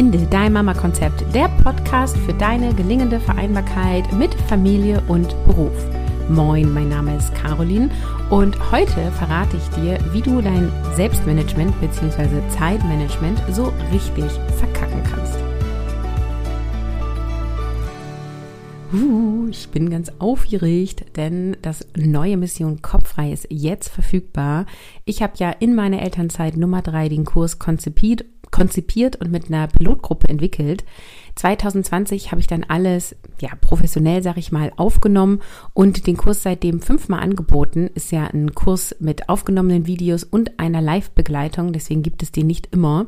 Finde dein Mama-Konzept, der Podcast für deine gelingende Vereinbarkeit mit Familie und Beruf. Moin, mein Name ist Caroline und heute verrate ich dir, wie du dein Selbstmanagement bzw. Zeitmanagement so richtig verkacken kannst. Uh, ich bin ganz aufgeregt, denn das neue Mission Kopffrei ist jetzt verfügbar. Ich habe ja in meiner Elternzeit Nummer drei den Kurs konzipiert konzipiert und mit einer Pilotgruppe entwickelt. 2020 habe ich dann alles, ja, professionell, sag ich mal, aufgenommen und den Kurs seitdem fünfmal angeboten. Ist ja ein Kurs mit aufgenommenen Videos und einer Live-Begleitung, deswegen gibt es den nicht immer.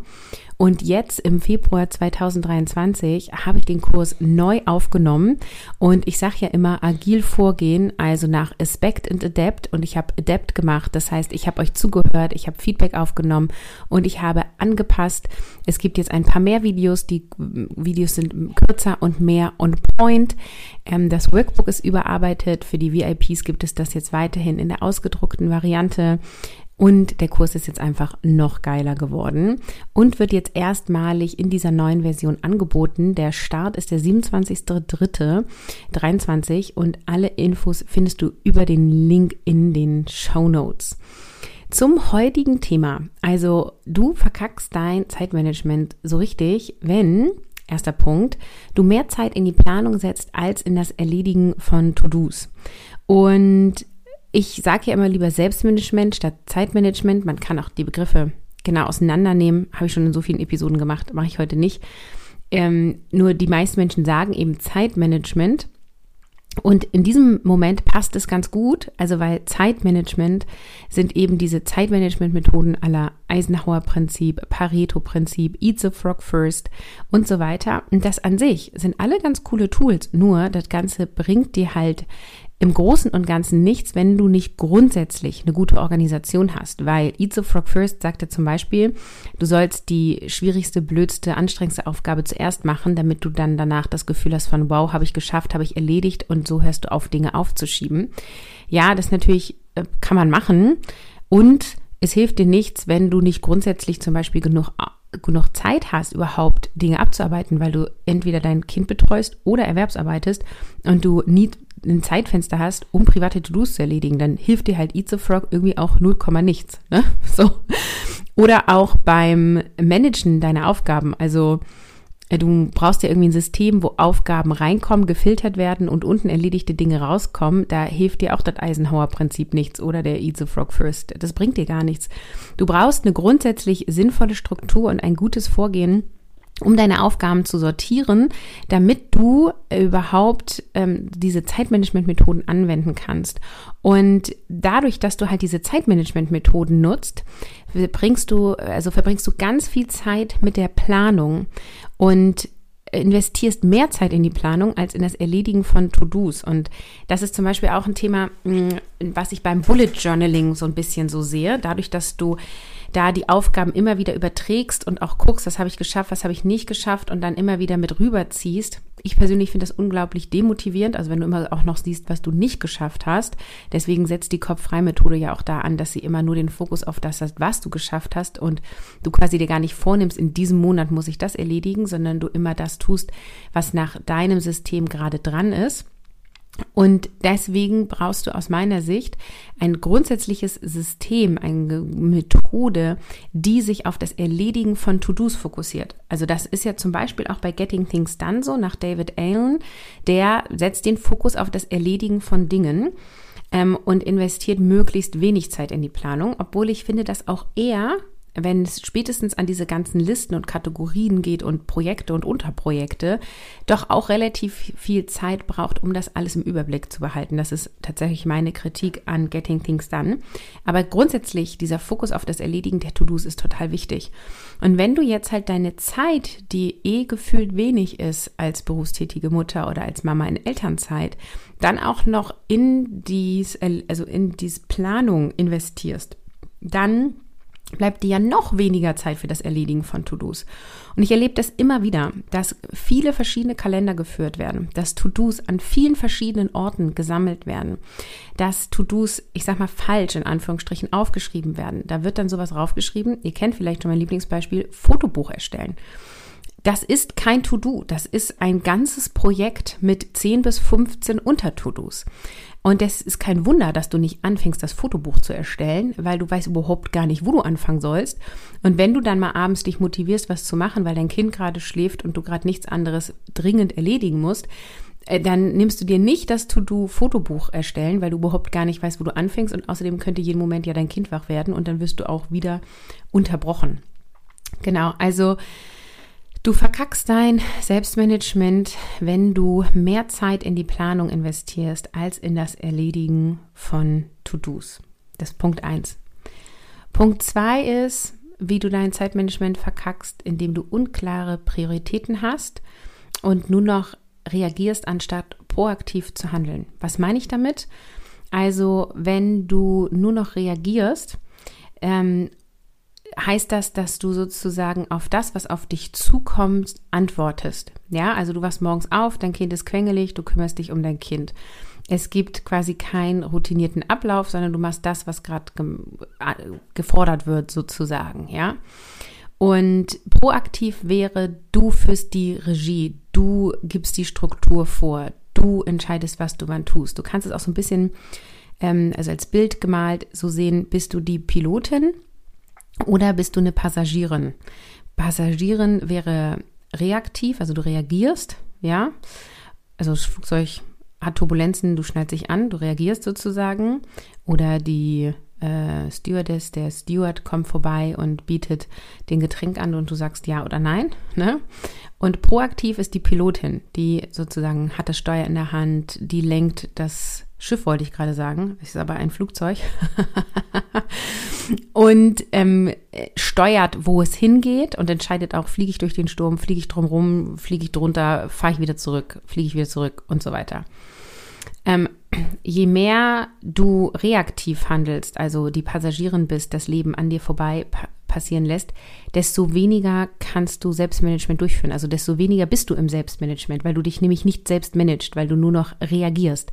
Und jetzt im Februar 2023 habe ich den Kurs neu aufgenommen und ich sage ja immer agil vorgehen, also nach Aspect and Adapt und ich habe Adapt gemacht. Das heißt, ich habe euch zugehört, ich habe Feedback aufgenommen und ich habe angepasst. Es gibt jetzt ein paar mehr Videos, die Videos sind kürzer und mehr on point. Ähm, das Workbook ist überarbeitet. Für die VIPs gibt es das jetzt weiterhin in der ausgedruckten Variante. Und der Kurs ist jetzt einfach noch geiler geworden und wird jetzt erstmalig in dieser neuen Version angeboten. Der Start ist der 27.03.23 und alle Infos findest du über den Link in den Show Notes. Zum heutigen Thema. Also du verkackst dein Zeitmanagement so richtig, wenn Erster Punkt, du mehr Zeit in die Planung setzt als in das Erledigen von To-Dos. Und ich sage ja immer lieber Selbstmanagement statt Zeitmanagement. Man kann auch die Begriffe genau auseinandernehmen. Habe ich schon in so vielen Episoden gemacht, mache ich heute nicht. Ähm, nur die meisten Menschen sagen eben Zeitmanagement. Und in diesem Moment passt es ganz gut, also weil Zeitmanagement sind eben diese Zeitmanagement-Methoden aller Eisenhower-Prinzip, Pareto-Prinzip, Eat the Frog First und so weiter. Und das an sich sind alle ganz coole Tools, nur das Ganze bringt dir halt im Großen und Ganzen nichts, wenn du nicht grundsätzlich eine gute Organisation hast. Weil Eat the Frog First sagte zum Beispiel, du sollst die schwierigste, blödste, anstrengendste Aufgabe zuerst machen, damit du dann danach das Gefühl hast von, wow, habe ich geschafft, habe ich erledigt und so hörst du auf, Dinge aufzuschieben. Ja, das natürlich äh, kann man machen und es hilft dir nichts, wenn du nicht grundsätzlich zum Beispiel genug genug Zeit hast, überhaupt Dinge abzuarbeiten, weil du entweder dein Kind betreust oder erwerbsarbeitest und du nie ein Zeitfenster hast, um private To-Dos zu erledigen, dann hilft dir halt Eat the Frog irgendwie auch 0, nichts. Ne? So. Oder auch beim Managen deiner Aufgaben. Also du brauchst ja irgendwie ein System, wo Aufgaben reinkommen, gefiltert werden und unten erledigte Dinge rauskommen. Da hilft dir auch das Eisenhower-Prinzip nichts oder der Eat the Frog First. Das bringt dir gar nichts. Du brauchst eine grundsätzlich sinnvolle Struktur und ein gutes Vorgehen, um deine Aufgaben zu sortieren, damit du überhaupt ähm, diese Zeitmanagement-Methoden anwenden kannst. Und dadurch, dass du halt diese Zeitmanagement-Methoden nutzt, bringst du, also verbringst du ganz viel Zeit mit der Planung und investierst mehr Zeit in die Planung als in das Erledigen von To-Dos. Und das ist zum Beispiel auch ein Thema, mm, was ich beim Bullet Journaling so ein bisschen so sehe. Dadurch, dass du da die Aufgaben immer wieder überträgst und auch guckst, was habe ich geschafft, was habe ich nicht geschafft und dann immer wieder mit rüberziehst. Ich persönlich finde das unglaublich demotivierend, also wenn du immer auch noch siehst, was du nicht geschafft hast. Deswegen setzt die Kopffrei-Methode ja auch da an, dass sie immer nur den Fokus auf das hat, was du geschafft hast und du quasi dir gar nicht vornimmst, in diesem Monat muss ich das erledigen, sondern du immer das tust, was nach deinem System gerade dran ist. Und deswegen brauchst du aus meiner Sicht ein grundsätzliches System, eine Methode, die sich auf das Erledigen von To-Dos fokussiert. Also das ist ja zum Beispiel auch bei Getting Things Done so nach David Allen. Der setzt den Fokus auf das Erledigen von Dingen ähm, und investiert möglichst wenig Zeit in die Planung, obwohl ich finde, dass auch er wenn es spätestens an diese ganzen Listen und Kategorien geht und Projekte und Unterprojekte, doch auch relativ viel Zeit braucht, um das alles im Überblick zu behalten. Das ist tatsächlich meine Kritik an Getting Things Done. Aber grundsätzlich, dieser Fokus auf das Erledigen der To-Dos ist total wichtig. Und wenn du jetzt halt deine Zeit, die eh gefühlt wenig ist als berufstätige Mutter oder als Mama in Elternzeit, dann auch noch in dies, also in diese Planung investierst, dann bleibt dir ja noch weniger Zeit für das Erledigen von To-Dos. Und ich erlebe das immer wieder, dass viele verschiedene Kalender geführt werden, dass To-Dos an vielen verschiedenen Orten gesammelt werden, dass To-Dos, ich sag mal, falsch in Anführungsstrichen aufgeschrieben werden. Da wird dann sowas draufgeschrieben. Ihr kennt vielleicht schon mein Lieblingsbeispiel, Fotobuch erstellen. das ist kein To-Do, das ist ein ganzes Projekt mit 10 bis 15 Unter-To-Dos. Und es ist kein Wunder, dass du nicht anfängst, das Fotobuch zu erstellen, weil du weißt überhaupt gar nicht, wo du anfangen sollst. Und wenn du dann mal abends dich motivierst, was zu machen, weil dein Kind gerade schläft und du gerade nichts anderes dringend erledigen musst, äh, dann nimmst du dir nicht das To-Do-Fotobuch erstellen, weil du überhaupt gar nicht weißt, wo du anfängst. Und außerdem könnte jeden Moment ja dein Kind wach werden und dann wirst du auch wieder unterbrochen. Genau, also Du verkackst dein Selbstmanagement, wenn du mehr Zeit in die Planung investierst als in das Erledigen von To-Dos. Das ist Punkt eins. Punkt zwei ist, wie du dein Zeitmanagement verkackst, indem du unklare Prioritäten hast und nur noch reagierst, anstatt proaktiv zu handeln. Was meine ich damit? Also, wenn du nur noch reagierst ähm, heißt das, dass du sozusagen auf das, was auf dich zukommt, antwortest. Ja, also du wachst morgens auf, dein Kind ist quengelig, du kümmerst dich um dein Kind. Es gibt quasi keinen routinierten Ablauf, sondern du machst das, was gerade ge gefordert wird, sozusagen, ja. Und proaktiv wäre, du führst die Regie, du gibst die Struktur vor, du entscheidest, was du wann tust. Du kannst es auch so ein bisschen, ähm, also als Bild gemalt, so sehen, bist du die Pilotin oder bist du eine Passagierin? Passagierin wäre reaktiv, also du reagierst, ja. Also das Flugzeug hat Turbulenzen, du schnallst dich an, du reagierst sozusagen. Oder die äh, Stewardess, der Steward kommt vorbei und bietet den Getränk an und du sagst ja oder nein. Ne? Und proaktiv ist die Pilotin, die sozusagen hat das Steuer in der Hand, die lenkt das Schiff, wollte ich gerade sagen. Es ist aber ein Flugzeug. und ähm, steuert, wo es hingeht und entscheidet auch, fliege ich durch den Sturm, fliege ich drumherum, fliege ich drunter, fahre ich wieder zurück, fliege ich wieder zurück und so weiter. Ähm, je mehr du reaktiv handelst, also die Passagierin bist, das Leben an dir vorbei pa passieren lässt, desto weniger kannst du Selbstmanagement durchführen. Also desto weniger bist du im Selbstmanagement, weil du dich nämlich nicht selbst managst, weil du nur noch reagierst.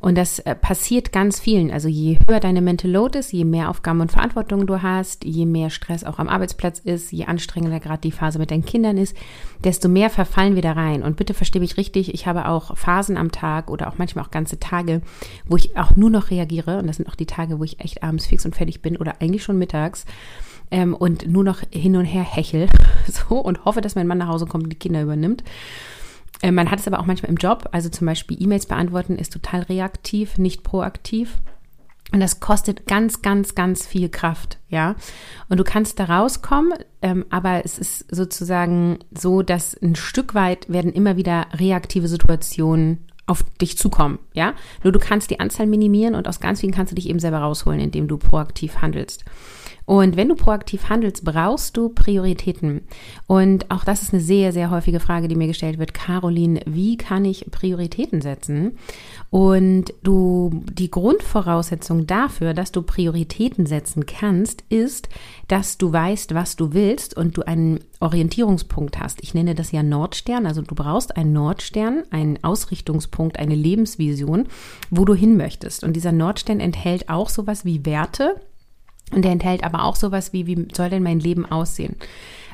Und das äh, passiert ganz vielen. Also je höher deine Mental Load ist, je mehr Aufgaben und Verantwortung du hast, je mehr Stress auch am Arbeitsplatz ist, je anstrengender gerade die Phase mit deinen Kindern ist, desto mehr verfallen wir da rein. Und bitte verstehe mich richtig, ich habe auch Phasen am Tag oder auch manchmal auch ganze Tage, wo ich auch nur noch reagiere. Und das sind auch die Tage, wo ich echt abends fix und fertig bin oder eigentlich schon mittags. Ähm, und nur noch hin und her hechel so und hoffe, dass mein Mann nach Hause kommt und die Kinder übernimmt. Äh, man hat es aber auch manchmal im Job, also zum Beispiel E-Mails beantworten ist total reaktiv, nicht proaktiv. Und das kostet ganz, ganz, ganz viel Kraft, ja. Und du kannst da rauskommen, ähm, aber es ist sozusagen so, dass ein Stück weit werden immer wieder reaktive Situationen auf dich zukommen, ja. Nur du kannst die Anzahl minimieren und aus ganz vielen kannst du dich eben selber rausholen, indem du proaktiv handelst. Und wenn du proaktiv handelst, brauchst du Prioritäten. Und auch das ist eine sehr, sehr häufige Frage, die mir gestellt wird. Caroline, wie kann ich Prioritäten setzen? Und du, die Grundvoraussetzung dafür, dass du Prioritäten setzen kannst, ist, dass du weißt, was du willst und du einen Orientierungspunkt hast. Ich nenne das ja Nordstern. Also du brauchst einen Nordstern, einen Ausrichtungspunkt, eine Lebensvision, wo du hin möchtest. Und dieser Nordstern enthält auch sowas wie Werte und der enthält aber auch sowas wie, wie soll denn mein Leben aussehen?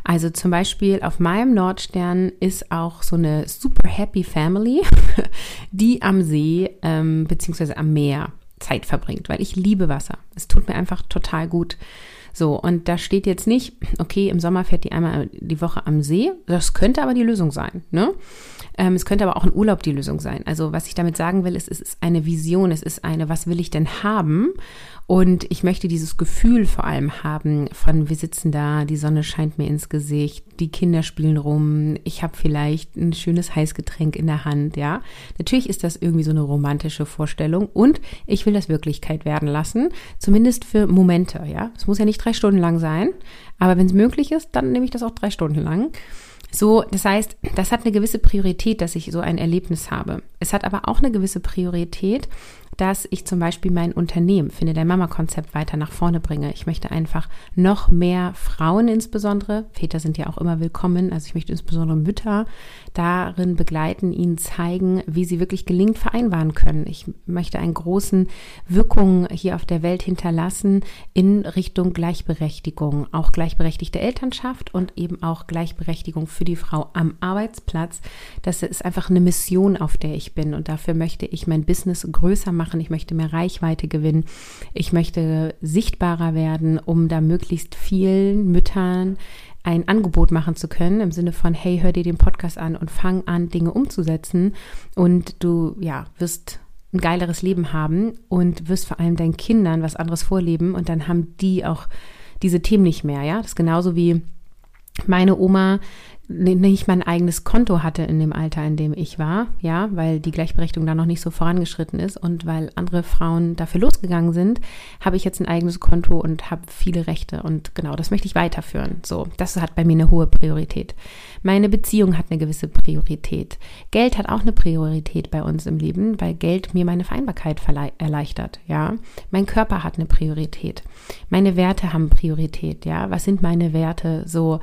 Also zum Beispiel auf meinem Nordstern ist auch so eine super happy Family, die am See ähm, beziehungsweise am Meer Zeit verbringt, weil ich liebe Wasser. Es tut mir einfach total gut. So, und da steht jetzt nicht, okay, im Sommer fährt die einmal die Woche am See. Das könnte aber die Lösung sein, ne? Ähm, es könnte aber auch ein Urlaub die Lösung sein. Also was ich damit sagen will, ist, es ist eine Vision, es ist eine, was will ich denn haben? Und ich möchte dieses Gefühl vor allem haben von, wir sitzen da, die Sonne scheint mir ins Gesicht, die Kinder spielen rum, ich habe vielleicht ein schönes Heißgetränk in der Hand, ja. Natürlich ist das irgendwie so eine romantische Vorstellung und ich will das Wirklichkeit werden lassen, zumindest für Momente, ja. Es muss ja nicht drei Stunden lang sein, aber wenn es möglich ist, dann nehme ich das auch drei Stunden lang. So, das heißt, das hat eine gewisse Priorität, dass ich so ein Erlebnis habe. Es hat aber auch eine gewisse Priorität, dass ich zum Beispiel mein Unternehmen, finde der Mama-Konzept weiter nach vorne bringe. Ich möchte einfach noch mehr Frauen insbesondere, Väter sind ja auch immer willkommen, also ich möchte insbesondere Mütter darin begleiten, ihnen zeigen, wie sie wirklich gelingt vereinbaren können. Ich möchte einen großen Wirkung hier auf der Welt hinterlassen in Richtung Gleichberechtigung, auch gleichberechtigte Elternschaft und eben auch Gleichberechtigung für die Frau am Arbeitsplatz. Das ist einfach eine Mission, auf der ich bin und dafür möchte ich mein Business größer machen. Ich möchte mehr Reichweite gewinnen. Ich möchte sichtbarer werden, um da möglichst vielen Müttern ein Angebot machen zu können, im Sinne von, hey, hör dir den Podcast an und fang an, Dinge umzusetzen und du, ja, wirst ein geileres Leben haben und wirst vor allem deinen Kindern was anderes vorleben und dann haben die auch diese Themen nicht mehr, ja. Das ist genauso wie meine Oma nicht mein eigenes Konto hatte in dem Alter, in dem ich war, ja, weil die Gleichberechtigung da noch nicht so vorangeschritten ist und weil andere Frauen dafür losgegangen sind, habe ich jetzt ein eigenes Konto und habe viele Rechte und genau, das möchte ich weiterführen. So, das hat bei mir eine hohe Priorität. Meine Beziehung hat eine gewisse Priorität. Geld hat auch eine Priorität bei uns im Leben, weil Geld mir meine Vereinbarkeit erleichtert, ja. Mein Körper hat eine Priorität. Meine Werte haben Priorität, ja. Was sind meine Werte? So,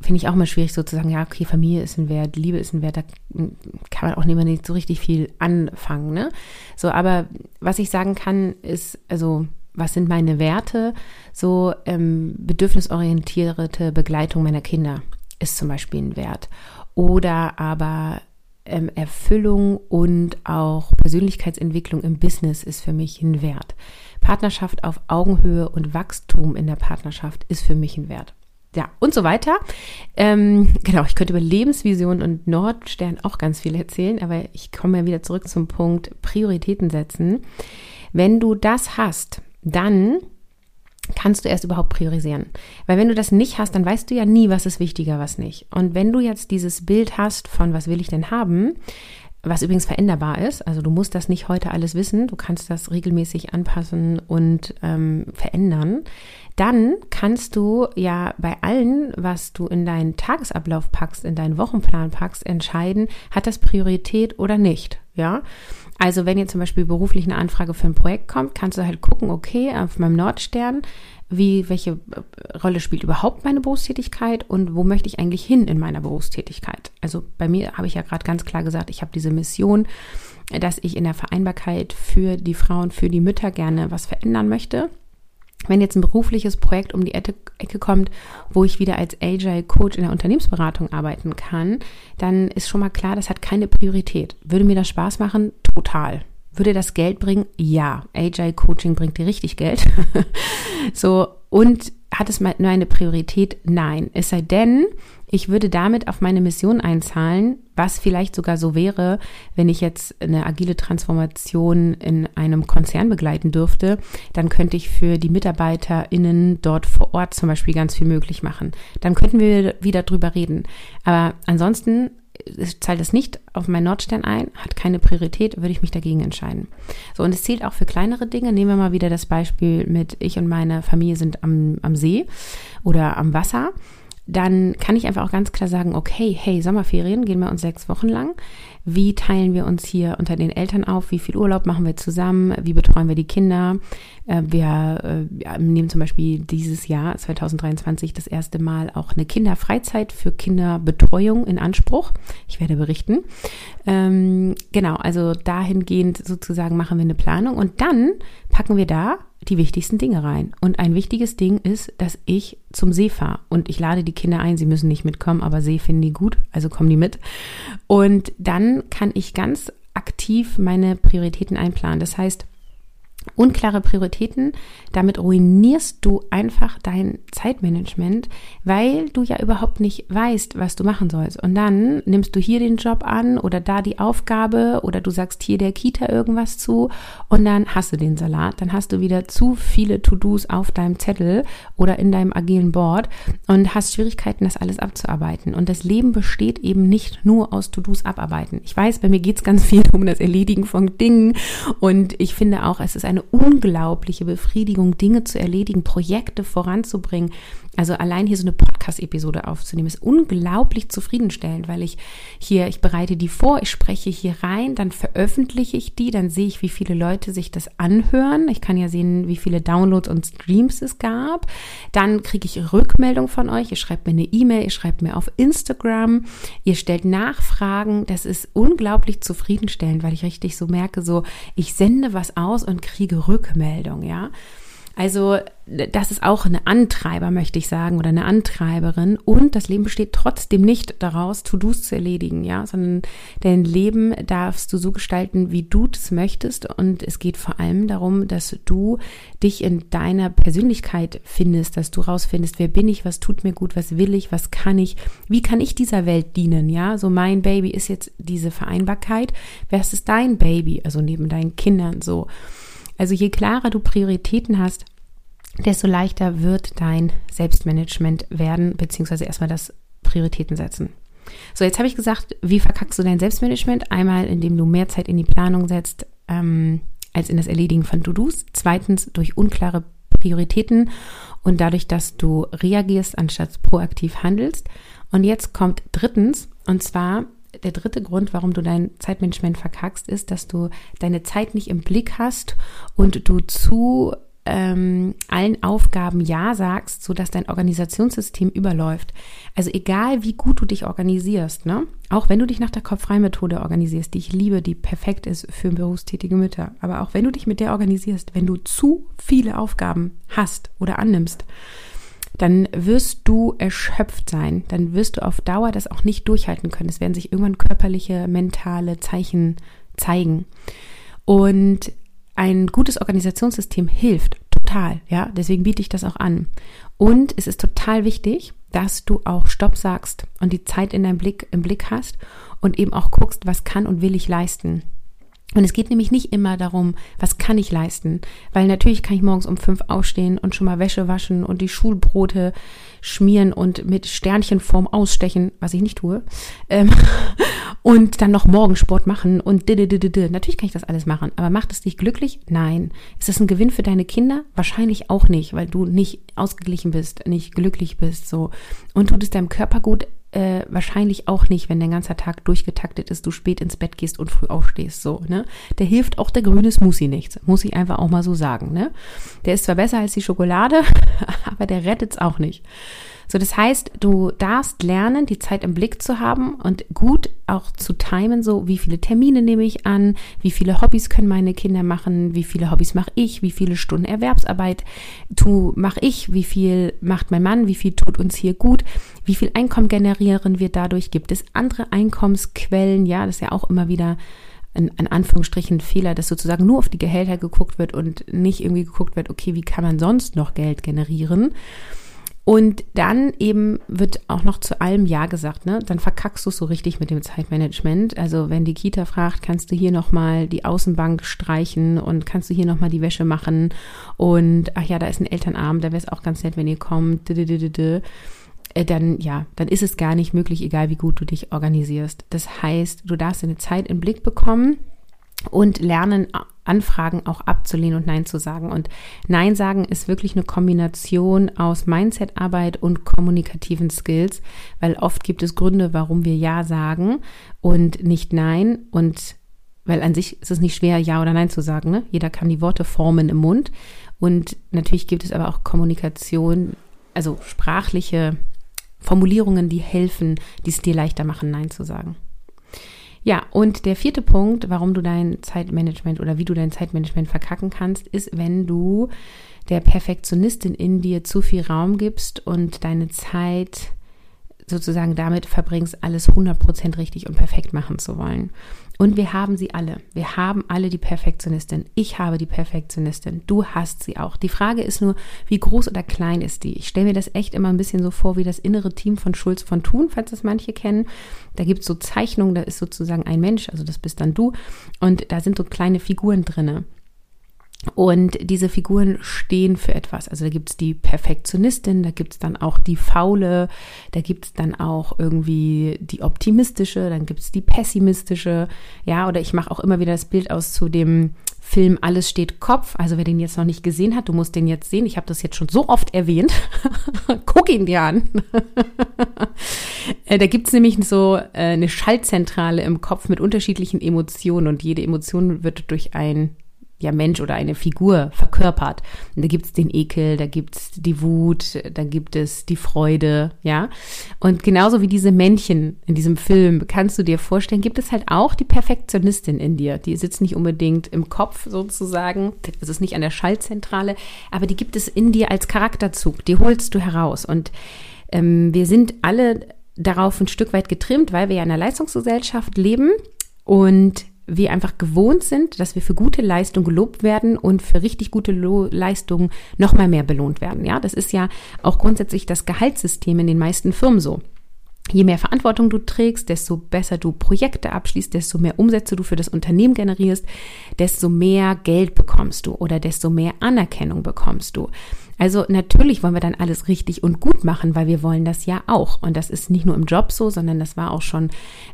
finde ich auch mal schwierig so zu sagen, ja, okay, Familie ist ein Wert, Liebe ist ein Wert, da kann man auch nicht so richtig viel anfangen, ne? So, aber was ich sagen kann, ist, also, was sind meine Werte? So, ähm, bedürfnisorientierte Begleitung meiner Kinder ist zum Beispiel ein Wert. Oder aber ähm, Erfüllung und auch Persönlichkeitsentwicklung im Business ist für mich ein Wert. Partnerschaft auf Augenhöhe und Wachstum in der Partnerschaft ist für mich ein Wert ja, und so weiter. Ähm, genau, ich könnte über Lebensvision und Nordstern auch ganz viel erzählen, aber ich komme ja wieder zurück zum Punkt Prioritäten setzen. Wenn du das hast, dann kannst du erst überhaupt priorisieren. Weil wenn du das nicht hast, dann weißt du ja nie, was ist wichtiger, was nicht. Und wenn du jetzt dieses Bild hast von, was will ich denn haben, was übrigens veränderbar ist. Also du musst das nicht heute alles wissen, du kannst das regelmäßig anpassen und ähm, verändern. Dann kannst du ja bei allen, was du in deinen Tagesablauf packst, in deinen Wochenplan packst, entscheiden, hat das Priorität oder nicht. Ja, also wenn jetzt zum Beispiel beruflich eine Anfrage für ein Projekt kommt, kannst du halt gucken, okay, auf meinem Nordstern, wie, welche Rolle spielt überhaupt meine Berufstätigkeit und wo möchte ich eigentlich hin in meiner Berufstätigkeit? Also bei mir habe ich ja gerade ganz klar gesagt, ich habe diese Mission, dass ich in der Vereinbarkeit für die Frauen, für die Mütter gerne was verändern möchte. Wenn jetzt ein berufliches Projekt um die Ecke kommt, wo ich wieder als Agile Coach in der Unternehmensberatung arbeiten kann, dann ist schon mal klar, das hat keine Priorität. Würde mir das Spaß machen? Total. Würde das Geld bringen? Ja. Agile Coaching bringt dir richtig Geld. so, und hat es nur eine Priorität? Nein. Es sei denn, ich würde damit auf meine Mission einzahlen, was vielleicht sogar so wäre, wenn ich jetzt eine agile Transformation in einem Konzern begleiten dürfte, dann könnte ich für die MitarbeiterInnen dort vor Ort zum Beispiel ganz viel möglich machen. Dann könnten wir wieder drüber reden. Aber ansonsten zahlt es nicht auf meinen Nordstern ein, hat keine Priorität, würde ich mich dagegen entscheiden. So, und es zählt auch für kleinere Dinge. Nehmen wir mal wieder das Beispiel mit ich und meine Familie sind am, am See oder am Wasser dann kann ich einfach auch ganz klar sagen, okay, hey, Sommerferien gehen wir uns sechs Wochen lang. Wie teilen wir uns hier unter den Eltern auf? Wie viel Urlaub machen wir zusammen? Wie betreuen wir die Kinder? Äh, wir äh, nehmen zum Beispiel dieses Jahr, 2023, das erste Mal auch eine Kinderfreizeit für Kinderbetreuung in Anspruch. Ich werde berichten. Ähm, genau, also dahingehend sozusagen machen wir eine Planung und dann packen wir da die wichtigsten Dinge rein. Und ein wichtiges Ding ist, dass ich zum See fahre. Und ich lade die Kinder ein, sie müssen nicht mitkommen, aber See finden die gut, also kommen die mit. Und dann kann ich ganz aktiv meine Prioritäten einplanen. Das heißt, unklare Prioritäten, damit ruinierst du einfach dein Zeitmanagement, weil du ja überhaupt nicht weißt, was du machen sollst. Und dann nimmst du hier den Job an oder da die Aufgabe oder du sagst hier der Kita irgendwas zu und dann hast du den Salat. Dann hast du wieder zu viele To-Dos auf deinem Zettel oder in deinem agilen Board und hast Schwierigkeiten, das alles abzuarbeiten. Und das Leben besteht eben nicht nur aus To-Dos abarbeiten. Ich weiß, bei mir geht es ganz viel um das Erledigen von Dingen und ich finde auch, es ist eine unglaubliche Befriedigung, Dinge zu erledigen, Projekte voranzubringen. Also allein hier so eine Podcast-Episode aufzunehmen, ist unglaublich zufriedenstellend, weil ich hier, ich bereite die vor, ich spreche hier rein, dann veröffentliche ich die, dann sehe ich, wie viele Leute sich das anhören. Ich kann ja sehen, wie viele Downloads und Streams es gab. Dann kriege ich Rückmeldung von euch. Ihr schreibt mir eine E-Mail, ihr schreibt mir auf Instagram, ihr stellt Nachfragen. Das ist unglaublich zufriedenstellend, weil ich richtig so merke, so, ich sende was aus und kriege Rückmeldung, ja. Also das ist auch eine Antreiber, möchte ich sagen, oder eine Antreiberin. Und das Leben besteht trotzdem nicht daraus, To-Dos zu erledigen, ja, sondern dein Leben darfst du so gestalten, wie du es möchtest. Und es geht vor allem darum, dass du dich in deiner Persönlichkeit findest, dass du rausfindest, wer bin ich, was tut mir gut, was will ich, was kann ich, wie kann ich dieser Welt dienen, ja. So mein Baby ist jetzt diese Vereinbarkeit. Wer ist dein Baby? Also neben deinen Kindern so. Also je klarer du Prioritäten hast, desto leichter wird dein Selbstmanagement werden, beziehungsweise erstmal das Prioritäten setzen. So, jetzt habe ich gesagt, wie verkackst du dein Selbstmanagement? Einmal, indem du mehr Zeit in die Planung setzt, ähm, als in das Erledigen von To-Dos. Zweitens, durch unklare Prioritäten und dadurch, dass du reagierst, anstatt proaktiv handelst. Und jetzt kommt drittens, und zwar der dritte Grund, warum du dein Zeitmanagement verkackst, ist, dass du deine Zeit nicht im Blick hast und du zu ähm, allen Aufgaben Ja sagst, sodass dein Organisationssystem überläuft. Also egal, wie gut du dich organisierst, ne? auch wenn du dich nach der Kopf-frei-Methode organisierst, die ich liebe, die perfekt ist für berufstätige Mütter, aber auch wenn du dich mit der organisierst, wenn du zu viele Aufgaben hast oder annimmst, dann wirst du erschöpft sein. Dann wirst du auf Dauer das auch nicht durchhalten können. Es werden sich irgendwann körperliche, mentale Zeichen zeigen. Und ein gutes Organisationssystem hilft total, ja. Deswegen biete ich das auch an. Und es ist total wichtig, dass du auch Stopp sagst und die Zeit in deinem Blick, im Blick hast und eben auch guckst, was kann und will ich leisten. Und es geht nämlich nicht immer darum, was kann ich leisten, weil natürlich kann ich morgens um fünf aufstehen und schon mal Wäsche waschen und die Schulbrote schmieren und mit Sternchenform ausstechen, was ich nicht tue, ähm, und dann noch Morgensport machen und natürlich kann ich das alles machen, aber macht es dich glücklich? Nein. Ist das ein Gewinn für deine Kinder? Wahrscheinlich auch nicht, weil du nicht ausgeglichen bist, nicht glücklich bist, so und tut es deinem Körper gut? Äh, wahrscheinlich auch nicht, wenn dein ganzer Tag durchgetaktet ist, du spät ins Bett gehst und früh aufstehst, so, ne? Der hilft auch der grüne Smoothie nichts, muss ich einfach auch mal so sagen, ne? Der ist zwar besser als die Schokolade, aber der rettet's auch nicht. So, das heißt, du darfst lernen, die Zeit im Blick zu haben und gut auch zu timen, so wie viele Termine nehme ich an, wie viele Hobbys können meine Kinder machen, wie viele Hobbys mache ich, wie viele Stunden Erwerbsarbeit tu, mache ich, wie viel macht mein Mann, wie viel tut uns hier gut, wie viel Einkommen generieren wir dadurch, gibt es andere Einkommensquellen, ja, das ist ja auch immer wieder in, in Anführungsstrichen Fehler, dass sozusagen nur auf die Gehälter geguckt wird und nicht irgendwie geguckt wird, okay, wie kann man sonst noch Geld generieren? Und dann eben wird auch noch zu allem Ja gesagt, ne? Dann verkackst du es so richtig mit dem Zeitmanagement. Also wenn die Kita fragt, kannst du hier nochmal die Außenbank streichen und kannst du hier nochmal die Wäsche machen und ach ja, da ist ein Elternabend, da wäre es auch ganz nett, wenn ihr kommt. Äh, dann ja, dann ist es gar nicht möglich, egal wie gut du dich organisierst. Das heißt, du darfst deine Zeit im Blick bekommen und lernen, Anfragen auch abzulehnen und Nein zu sagen. Und Nein sagen ist wirklich eine Kombination aus Mindset-Arbeit und kommunikativen Skills, weil oft gibt es Gründe, warum wir Ja sagen und nicht Nein. Und weil an sich ist es nicht schwer, Ja oder Nein zu sagen. Ne? Jeder kann die Worte formen im Mund. Und natürlich gibt es aber auch Kommunikation, also sprachliche Formulierungen, die helfen, die es dir leichter machen, Nein zu sagen. Ja, und der vierte Punkt, warum du dein Zeitmanagement oder wie du dein Zeitmanagement verkacken kannst, ist, wenn du der Perfektionistin in dir zu viel Raum gibst und deine Zeit sozusagen damit verbringst, alles 100% richtig und perfekt machen zu wollen. Und wir haben sie alle. Wir haben alle die Perfektionistin. Ich habe die Perfektionistin. Du hast sie auch. Die Frage ist nur, wie groß oder klein ist die? Ich stelle mir das echt immer ein bisschen so vor wie das innere Team von Schulz von Thun, falls das manche kennen. Da gibt es so Zeichnungen, da ist sozusagen ein Mensch, also das bist dann du. Und da sind so kleine Figuren drinne. Und diese Figuren stehen für etwas. Also da gibt's die Perfektionistin, da gibt's dann auch die Faule, da gibt's dann auch irgendwie die optimistische, dann gibt's die pessimistische. Ja, oder ich mache auch immer wieder das Bild aus zu dem Film Alles steht Kopf. Also wer den jetzt noch nicht gesehen hat, du musst den jetzt sehen. Ich habe das jetzt schon so oft erwähnt. Guck ihn dir an. Äh, da gibt's nämlich so äh, eine Schaltzentrale im Kopf mit unterschiedlichen Emotionen und jede Emotion wird durch ein ja, Mensch oder eine Figur verkörpert. Und da gibt's den Ekel, da gibt's die Wut, da gibt es die Freude, ja. Und genauso wie diese Männchen in diesem Film, kannst du dir vorstellen, gibt es halt auch die Perfektionistin in dir. Die sitzt nicht unbedingt im Kopf sozusagen, es ist nicht an der Schaltzentrale, aber die gibt es in dir als Charakterzug, die holst du heraus. Und ähm, wir sind alle darauf ein Stück weit getrimmt, weil wir ja in einer Leistungsgesellschaft leben und wir einfach gewohnt sind, dass wir für gute Leistung gelobt werden und für richtig gute Lo Leistung noch mal mehr belohnt werden. Ja, das ist ja auch grundsätzlich das Gehaltssystem in den meisten Firmen so. Je mehr Verantwortung du trägst, desto besser du Projekte abschließt, desto mehr Umsätze du für das Unternehmen generierst, desto mehr Geld bekommst du oder desto mehr Anerkennung bekommst du. Also natürlich wollen wir dann alles richtig und gut machen, weil wir wollen das ja auch. Und das ist nicht nur im Job so, sondern das war auch schon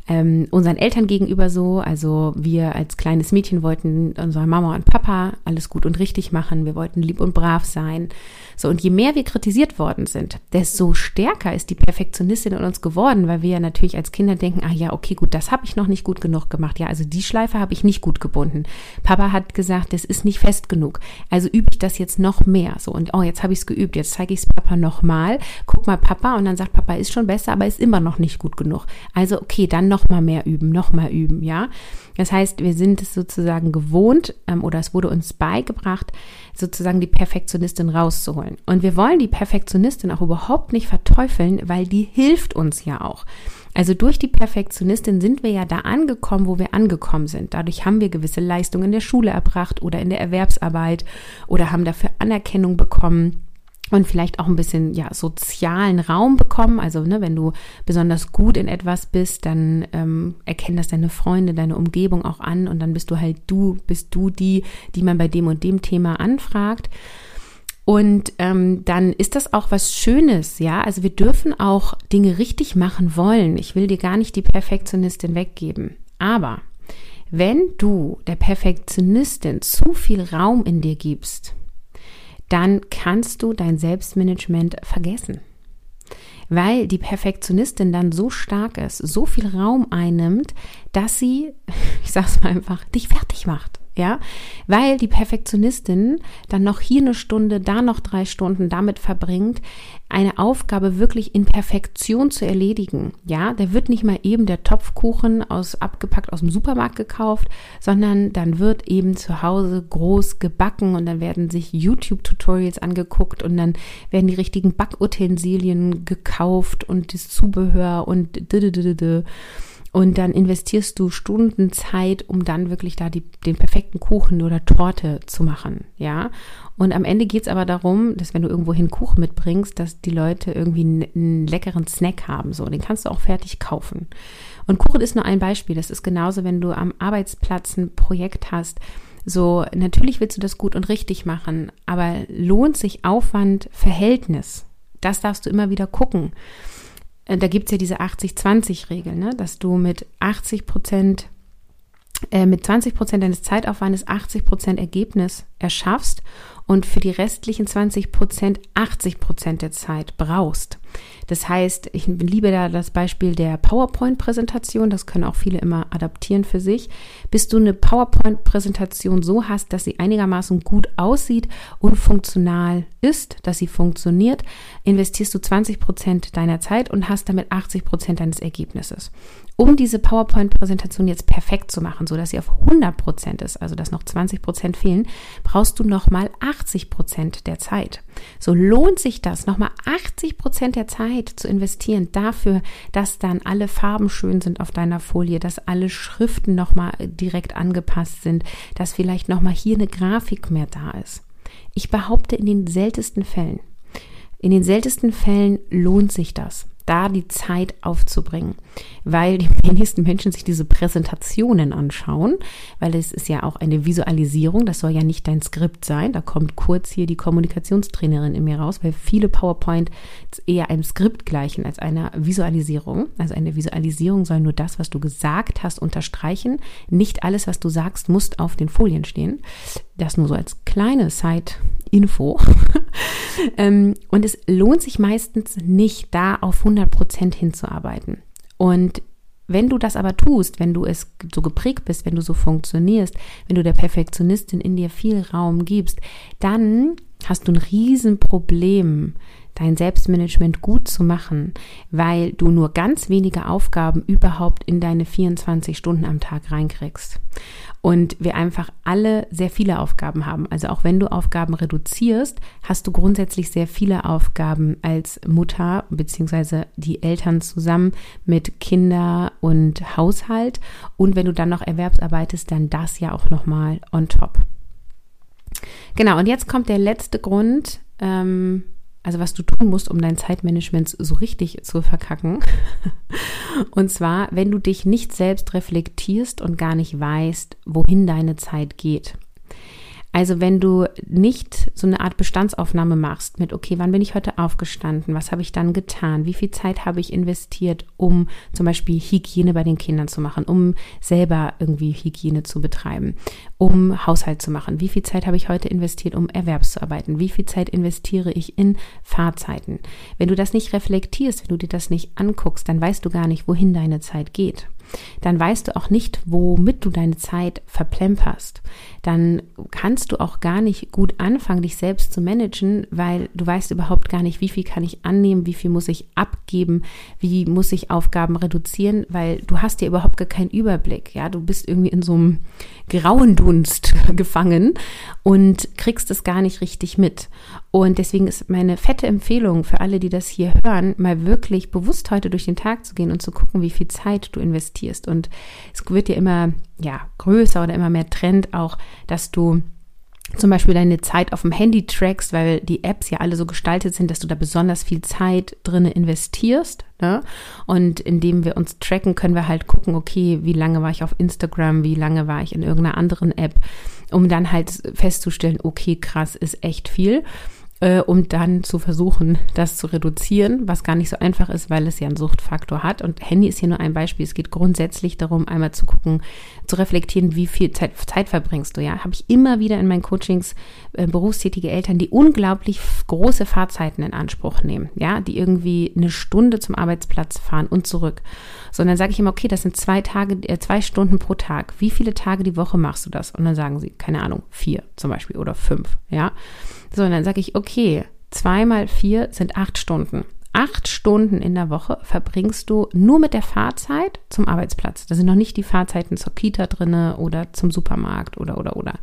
ähm, unseren Eltern gegenüber so. Also wir als kleines Mädchen wollten unserer Mama und Papa alles gut und richtig machen. Wir wollten lieb und brav sein. So, und je mehr wir kritisiert worden sind, desto stärker ist die Perfektionistin in uns geworden, weil wir ja natürlich als Kinder denken, ah ja, okay, gut, das habe ich noch nicht gut genug gemacht. Ja, also die Schleife habe ich nicht gut gebunden. Papa hat gesagt, das ist nicht fest genug. Also übe ich das jetzt noch mehr. So, und oh, jetzt habe ich es geübt, jetzt zeige ich es Papa nochmal. Guck mal, Papa, und dann sagt Papa, ist schon besser, aber ist immer noch nicht gut genug. Also okay, dann noch mal mehr üben, noch mal üben, ja. Das heißt, wir sind es sozusagen gewohnt ähm, oder es wurde uns beigebracht, sozusagen die Perfektionistin rauszuholen. Und wir wollen die Perfektionistin auch überhaupt nicht verteufeln, weil die hilft uns ja auch. Also durch die Perfektionistin sind wir ja da angekommen, wo wir angekommen sind. Dadurch haben wir gewisse Leistungen in der Schule erbracht oder in der Erwerbsarbeit oder haben dafür Anerkennung bekommen und vielleicht auch ein bisschen ja sozialen Raum bekommen. Also ne, wenn du besonders gut in etwas bist, dann ähm, erkennen das deine Freunde, deine Umgebung auch an und dann bist du halt du, bist du die, die man bei dem und dem Thema anfragt. Und ähm, dann ist das auch was Schönes, ja. Also wir dürfen auch Dinge richtig machen wollen. Ich will dir gar nicht die Perfektionistin weggeben. Aber wenn du der Perfektionistin zu viel Raum in dir gibst, dann kannst du dein Selbstmanagement vergessen. Weil die Perfektionistin dann so stark ist, so viel Raum einnimmt, dass sie, ich sag's mal einfach, dich fertig macht ja, weil die Perfektionistin dann noch hier eine Stunde, da noch drei Stunden damit verbringt, eine Aufgabe wirklich in Perfektion zu erledigen. Ja, da wird nicht mal eben der Topfkuchen aus abgepackt aus dem Supermarkt gekauft, sondern dann wird eben zu Hause groß gebacken und dann werden sich YouTube-Tutorials angeguckt und dann werden die richtigen Backutensilien gekauft und das Zubehör und und dann investierst du Stunden Zeit, um dann wirklich da die, den perfekten Kuchen oder Torte zu machen, ja. Und am Ende geht's aber darum, dass wenn du irgendwo hin Kuchen mitbringst, dass die Leute irgendwie einen, einen leckeren Snack haben, so. Den kannst du auch fertig kaufen. Und Kuchen ist nur ein Beispiel. Das ist genauso, wenn du am Arbeitsplatz ein Projekt hast. So, natürlich willst du das gut und richtig machen, aber lohnt sich Aufwand, Verhältnis? Das darfst du immer wieder gucken. Äh, da gibt's ja diese 80-20-Regel, ne? dass du mit 80 Prozent, äh, mit 20 Prozent deines Zeitaufwandes 80 Prozent Ergebnis erschaffst und für die restlichen 20 Prozent 80 Prozent der Zeit brauchst. Das heißt, ich liebe da das Beispiel der PowerPoint-Präsentation, das können auch viele immer adaptieren für sich. Bis du eine PowerPoint-Präsentation so hast, dass sie einigermaßen gut aussieht und funktional ist, dass sie funktioniert, investierst du 20 Prozent deiner Zeit und hast damit 80 Prozent deines Ergebnisses um diese PowerPoint-Präsentation jetzt perfekt zu machen, so dass sie auf 100 Prozent ist, also dass noch 20 Prozent fehlen, brauchst du nochmal 80 Prozent der Zeit. So lohnt sich das, nochmal 80 Prozent der Zeit zu investieren dafür, dass dann alle Farben schön sind auf deiner Folie, dass alle Schriften nochmal direkt angepasst sind, dass vielleicht nochmal hier eine Grafik mehr da ist. Ich behaupte in den seltensten Fällen, in den seltensten Fällen lohnt sich das. Da die Zeit aufzubringen, weil die wenigsten Menschen sich diese Präsentationen anschauen, weil es ist ja auch eine Visualisierung, das soll ja nicht dein Skript sein, da kommt kurz hier die Kommunikationstrainerin in mir raus, weil viele PowerPoint eher einem Skript gleichen als einer Visualisierung. Also eine Visualisierung soll nur das, was du gesagt hast, unterstreichen. Nicht alles, was du sagst, muss auf den Folien stehen. Das nur so als kleine Side-Info. Ähm, und es lohnt sich meistens nicht, da auf 100 Prozent hinzuarbeiten. Und wenn du das aber tust, wenn du es so geprägt bist, wenn du so funktionierst, wenn du der Perfektionistin in dir viel Raum gibst, dann hast du ein Riesenproblem, dein Selbstmanagement gut zu machen, weil du nur ganz wenige Aufgaben überhaupt in deine 24 Stunden am Tag reinkriegst. Und wir einfach alle sehr viele Aufgaben haben. Also auch wenn du Aufgaben reduzierst, hast du grundsätzlich sehr viele Aufgaben als Mutter beziehungsweise die Eltern zusammen mit Kinder und Haushalt. Und wenn du dann noch erwerbsarbeitest, dann das ja auch nochmal on top. Genau, und jetzt kommt der letzte Grund, ähm, also was du tun musst, um dein Zeitmanagement so richtig zu verkacken. Und zwar, wenn du dich nicht selbst reflektierst und gar nicht weißt, wohin deine Zeit geht. Also wenn du nicht so eine Art Bestandsaufnahme machst mit, okay, wann bin ich heute aufgestanden, was habe ich dann getan, wie viel Zeit habe ich investiert, um zum Beispiel Hygiene bei den Kindern zu machen, um selber irgendwie Hygiene zu betreiben, um Haushalt zu machen, wie viel Zeit habe ich heute investiert, um Erwerbszuarbeiten, wie viel Zeit investiere ich in Fahrzeiten. Wenn du das nicht reflektierst, wenn du dir das nicht anguckst, dann weißt du gar nicht, wohin deine Zeit geht dann weißt du auch nicht, womit du deine Zeit verplemperst. Dann kannst du auch gar nicht gut anfangen, dich selbst zu managen, weil du weißt überhaupt gar nicht, wie viel kann ich annehmen, wie viel muss ich abgeben, wie muss ich Aufgaben reduzieren, weil du hast dir überhaupt gar keinen Überblick. Ja, du bist irgendwie in so einem grauen Dunst gefangen und kriegst es gar nicht richtig mit. Und deswegen ist meine fette Empfehlung für alle, die das hier hören, mal wirklich bewusst heute durch den Tag zu gehen und zu gucken, wie viel Zeit du investierst. Und es wird ja immer, ja, größer oder immer mehr Trend auch, dass du zum Beispiel deine Zeit auf dem Handy trackst, weil die Apps ja alle so gestaltet sind, dass du da besonders viel Zeit drin investierst. Ne? Und indem wir uns tracken, können wir halt gucken, okay, wie lange war ich auf Instagram, wie lange war ich in irgendeiner anderen App, um dann halt festzustellen, okay, krass, ist echt viel äh, um dann zu versuchen, das zu reduzieren, was gar nicht so einfach ist, weil es ja einen Suchtfaktor hat. Und Handy ist hier nur ein Beispiel. Es geht grundsätzlich darum, einmal zu gucken, zu reflektieren, wie viel Zeit, Zeit verbringst du. Ja, habe ich immer wieder in meinen Coachings äh, berufstätige Eltern, die unglaublich große Fahrzeiten in Anspruch nehmen. Ja, die irgendwie eine Stunde zum Arbeitsplatz fahren und zurück. Sondern sage ich immer, okay, das sind zwei Tage, äh, zwei Stunden pro Tag. Wie viele Tage die Woche machst du das? Und dann sagen sie, keine Ahnung, vier zum Beispiel oder fünf. Ja. So, und dann sage ich, okay, zwei mal vier sind acht Stunden. Acht Stunden in der Woche verbringst du nur mit der Fahrzeit zum Arbeitsplatz. Da sind noch nicht die Fahrzeiten zur Kita drinne oder zum Supermarkt oder oder oder.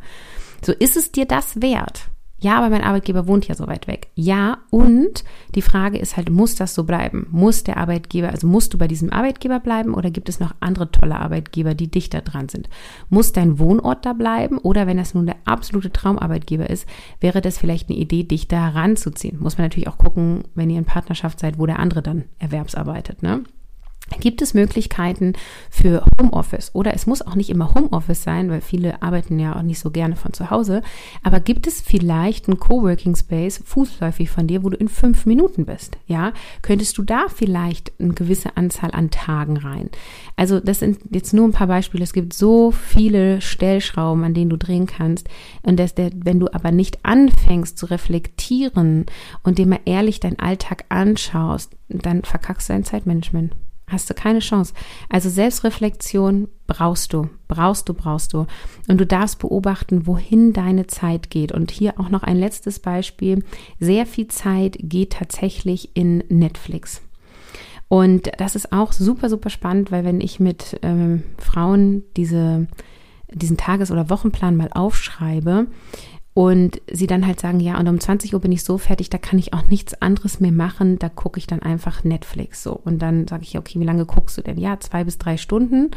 So ist es dir das wert? Ja, aber mein Arbeitgeber wohnt ja so weit weg. Ja, und die Frage ist halt, muss das so bleiben? Muss der Arbeitgeber, also musst du bei diesem Arbeitgeber bleiben oder gibt es noch andere tolle Arbeitgeber, die dichter dran sind? Muss dein Wohnort da bleiben oder wenn das nun der absolute Traumarbeitgeber ist, wäre das vielleicht eine Idee, dich da heranzuziehen? Muss man natürlich auch gucken, wenn ihr in Partnerschaft seid, wo der andere dann erwerbsarbeitet, ne? Gibt es Möglichkeiten für Homeoffice? Oder es muss auch nicht immer Homeoffice sein, weil viele arbeiten ja auch nicht so gerne von zu Hause. Aber gibt es vielleicht einen Coworking Space fußläufig von dir, wo du in fünf Minuten bist? Ja, könntest du da vielleicht eine gewisse Anzahl an Tagen rein? Also das sind jetzt nur ein paar Beispiele. Es gibt so viele Stellschrauben, an denen du drehen kannst. Und dass der, wenn du aber nicht anfängst zu reflektieren und dir mal ehrlich deinen Alltag anschaust, dann verkackst du dein Zeitmanagement hast du keine Chance. Also Selbstreflexion brauchst du, brauchst du, brauchst du. Und du darfst beobachten, wohin deine Zeit geht. Und hier auch noch ein letztes Beispiel. Sehr viel Zeit geht tatsächlich in Netflix. Und das ist auch super, super spannend, weil wenn ich mit ähm, Frauen diese, diesen Tages- oder Wochenplan mal aufschreibe, und sie dann halt sagen, ja, und um 20 Uhr bin ich so fertig, da kann ich auch nichts anderes mehr machen, da gucke ich dann einfach Netflix so. Und dann sage ich, okay, wie lange guckst du denn? Ja, zwei bis drei Stunden,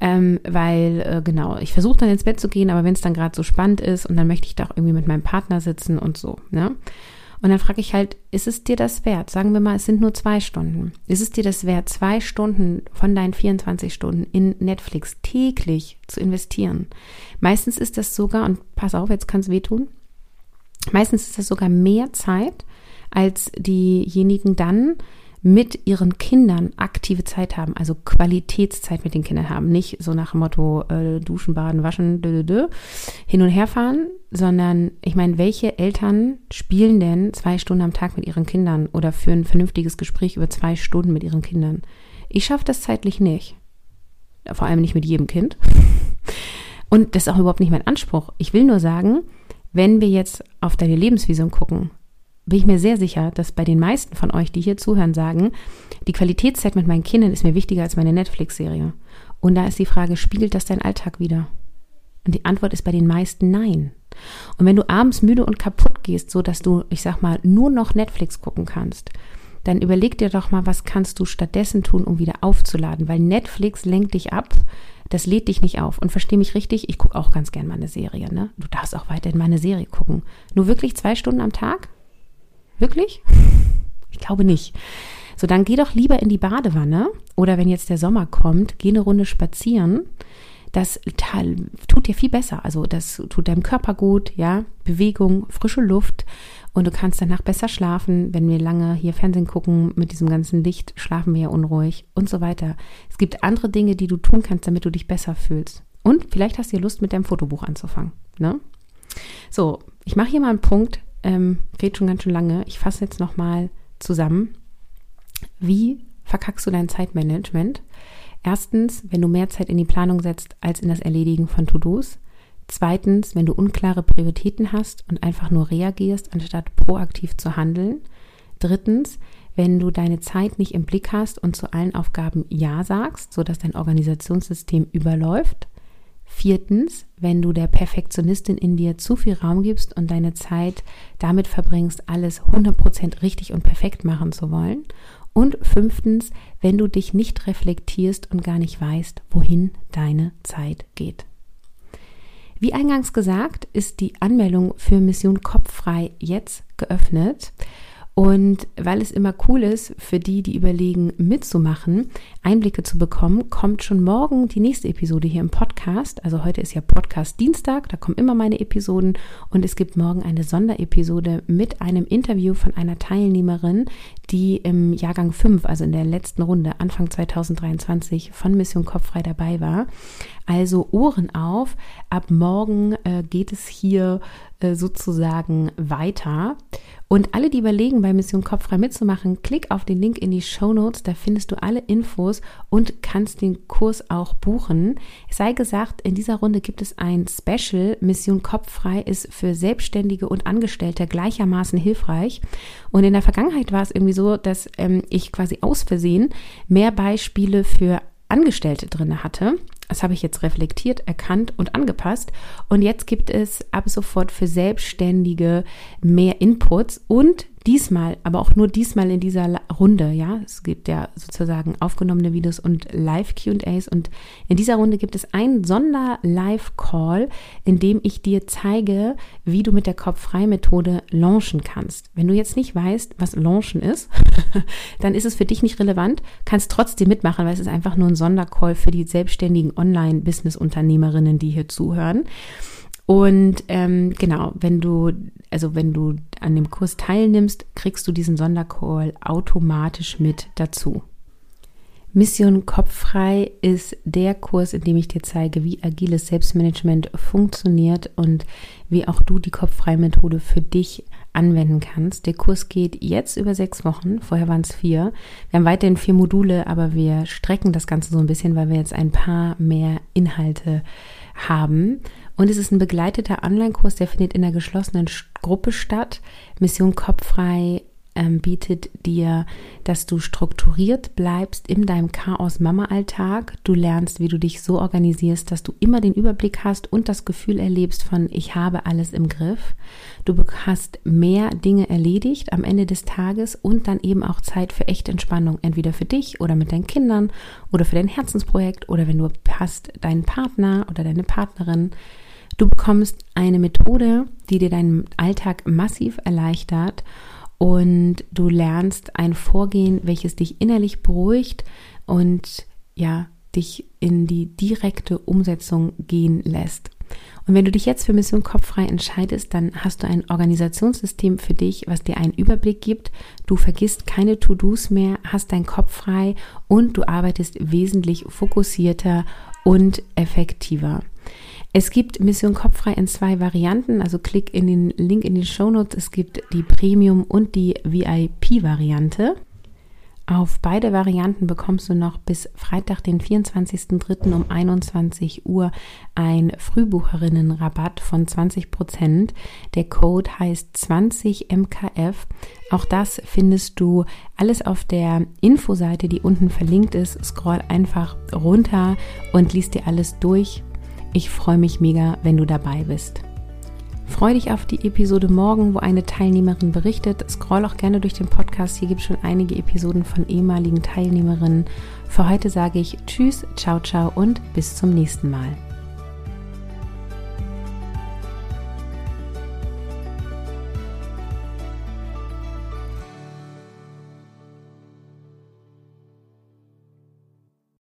ähm, weil äh, genau, ich versuche dann ins Bett zu gehen, aber wenn es dann gerade so spannend ist und dann möchte ich da auch irgendwie mit meinem Partner sitzen und so, ne? Und dann frage ich halt, ist es dir das wert? Sagen wir mal, es sind nur zwei Stunden. Ist es dir das wert, zwei Stunden von deinen 24 Stunden in Netflix täglich zu investieren? Meistens ist das sogar, und pass auf, jetzt kann es wehtun, meistens ist das sogar mehr Zeit, als diejenigen dann mit ihren Kindern aktive Zeit haben, also Qualitätszeit mit den Kindern haben. Nicht so nach dem Motto äh, duschen, baden, waschen, dö, dö, dö, hin und her fahren, sondern ich meine, welche Eltern spielen denn zwei Stunden am Tag mit ihren Kindern oder führen ein vernünftiges Gespräch über zwei Stunden mit ihren Kindern? Ich schaffe das zeitlich nicht. Vor allem nicht mit jedem Kind. Und das ist auch überhaupt nicht mein Anspruch. Ich will nur sagen, wenn wir jetzt auf deine Lebensvision gucken, bin ich mir sehr sicher, dass bei den meisten von euch, die hier zuhören, sagen, die Qualitätszeit mit meinen Kindern ist mir wichtiger als meine Netflix-Serie. Und da ist die Frage, spiegelt das dein Alltag wieder? Und die Antwort ist bei den meisten nein. Und wenn du abends müde und kaputt gehst, so dass du, ich sag mal, nur noch Netflix gucken kannst, dann überleg dir doch mal, was kannst du stattdessen tun, um wieder aufzuladen, weil Netflix lenkt dich ab, das lädt dich nicht auf. Und versteh mich richtig, ich gucke auch ganz gern mal eine Serie, ne? Du darfst auch weiterhin mal eine Serie gucken. Nur wirklich zwei Stunden am Tag? Wirklich? Ich glaube nicht. So, dann geh doch lieber in die Badewanne oder wenn jetzt der Sommer kommt, geh eine Runde spazieren. Das tut dir viel besser. Also das tut deinem Körper gut, ja. Bewegung, frische Luft und du kannst danach besser schlafen. Wenn wir lange hier Fernsehen gucken mit diesem ganzen Licht, schlafen wir ja unruhig und so weiter. Es gibt andere Dinge, die du tun kannst, damit du dich besser fühlst. Und vielleicht hast du Lust, mit deinem Fotobuch anzufangen. Ne? So, ich mache hier mal einen Punkt ähm, red schon ganz schön lange. Ich fasse jetzt nochmal zusammen. Wie verkackst du dein Zeitmanagement? Erstens, wenn du mehr Zeit in die Planung setzt als in das Erledigen von To-Dos. Zweitens, wenn du unklare Prioritäten hast und einfach nur reagierst, anstatt proaktiv zu handeln. Drittens, wenn du deine Zeit nicht im Blick hast und zu allen Aufgaben Ja sagst, sodass dein Organisationssystem überläuft. Viertens, wenn du der Perfektionistin in dir zu viel Raum gibst und deine Zeit damit verbringst, alles 100% richtig und perfekt machen zu wollen. Und fünftens, wenn du dich nicht reflektierst und gar nicht weißt, wohin deine Zeit geht. Wie eingangs gesagt, ist die Anmeldung für Mission Kopffrei jetzt geöffnet. Und weil es immer cool ist, für die, die überlegen, mitzumachen, Einblicke zu bekommen, kommt schon morgen die nächste Episode hier im Podcast. Also heute ist ja Podcast Dienstag, da kommen immer meine Episoden und es gibt morgen eine Sonderepisode mit einem Interview von einer Teilnehmerin, die im Jahrgang 5, also in der letzten Runde, Anfang 2023 von Mission Kopffrei dabei war. Also Ohren auf, ab morgen äh, geht es hier sozusagen weiter. Und alle, die überlegen, bei Mission Kopffrei mitzumachen, klick auf den Link in die Show Notes. Da findest du alle Infos und kannst den Kurs auch buchen. Es sei gesagt, in dieser Runde gibt es ein Special. Mission Kopffrei ist für Selbstständige und Angestellte gleichermaßen hilfreich. Und in der Vergangenheit war es irgendwie so, dass ähm, ich quasi aus Versehen mehr Beispiele für Angestellte drin hatte. Das habe ich jetzt reflektiert, erkannt und angepasst. Und jetzt gibt es ab sofort für Selbstständige mehr Inputs und diesmal, aber auch nur diesmal in dieser Runde, ja. Es gibt ja sozusagen aufgenommene Videos und Live-QAs und in dieser Runde gibt es einen Sonder-Live-Call, in dem ich dir zeige, wie du mit der Kopf-Frei-Methode launchen kannst. Wenn du jetzt nicht weißt, was launchen ist, dann ist es für dich nicht relevant, kannst trotzdem mitmachen, weil es ist einfach nur ein Sondercall für die selbstständigen Online-Business-Unternehmerinnen, die hier zuhören. Und ähm, genau, wenn du, also wenn du an dem Kurs teilnimmst, kriegst du diesen Sondercall automatisch mit dazu. Mission Kopffrei ist der Kurs, in dem ich dir zeige, wie agiles Selbstmanagement funktioniert und wie auch du die Kopffrei-Methode für dich anwenden kannst. Der Kurs geht jetzt über sechs Wochen, vorher waren es vier. Wir haben weiterhin vier Module, aber wir strecken das Ganze so ein bisschen, weil wir jetzt ein paar mehr Inhalte haben. Und es ist ein begleiteter Online-Kurs, der findet in einer geschlossenen Gruppe statt. Mission Kopffrei ähm, bietet dir, dass du strukturiert bleibst in deinem Chaos-Mama-Alltag. Du lernst, wie du dich so organisierst, dass du immer den Überblick hast und das Gefühl erlebst von, ich habe alles im Griff. Du hast mehr Dinge erledigt am Ende des Tages und dann eben auch Zeit für echte Entspannung, entweder für dich oder mit deinen Kindern oder für dein Herzensprojekt oder wenn du hast, deinen Partner oder deine Partnerin Du bekommst eine Methode, die dir deinen Alltag massiv erleichtert und du lernst ein Vorgehen, welches dich innerlich beruhigt und ja, dich in die direkte Umsetzung gehen lässt. Und wenn du dich jetzt für Mission Kopffrei entscheidest, dann hast du ein Organisationssystem für dich, was dir einen Überblick gibt. Du vergisst keine To-Dos mehr, hast deinen Kopf frei und du arbeitest wesentlich fokussierter und effektiver. Es gibt Mission Kopffrei in zwei Varianten, also klick in den Link in die Show Notes. Es gibt die Premium und die VIP-Variante. Auf beide Varianten bekommst du noch bis Freitag, den 24.03. um 21 Uhr ein Frühbucherinnenrabatt von 20 Prozent. Der Code heißt 20MKF. Auch das findest du alles auf der Infoseite, die unten verlinkt ist. Scroll einfach runter und liest dir alles durch. Ich freue mich mega, wenn du dabei bist. Freue dich auf die Episode morgen, wo eine Teilnehmerin berichtet. Scroll auch gerne durch den Podcast. Hier gibt es schon einige Episoden von ehemaligen Teilnehmerinnen. Für heute sage ich Tschüss, ciao, ciao und bis zum nächsten Mal.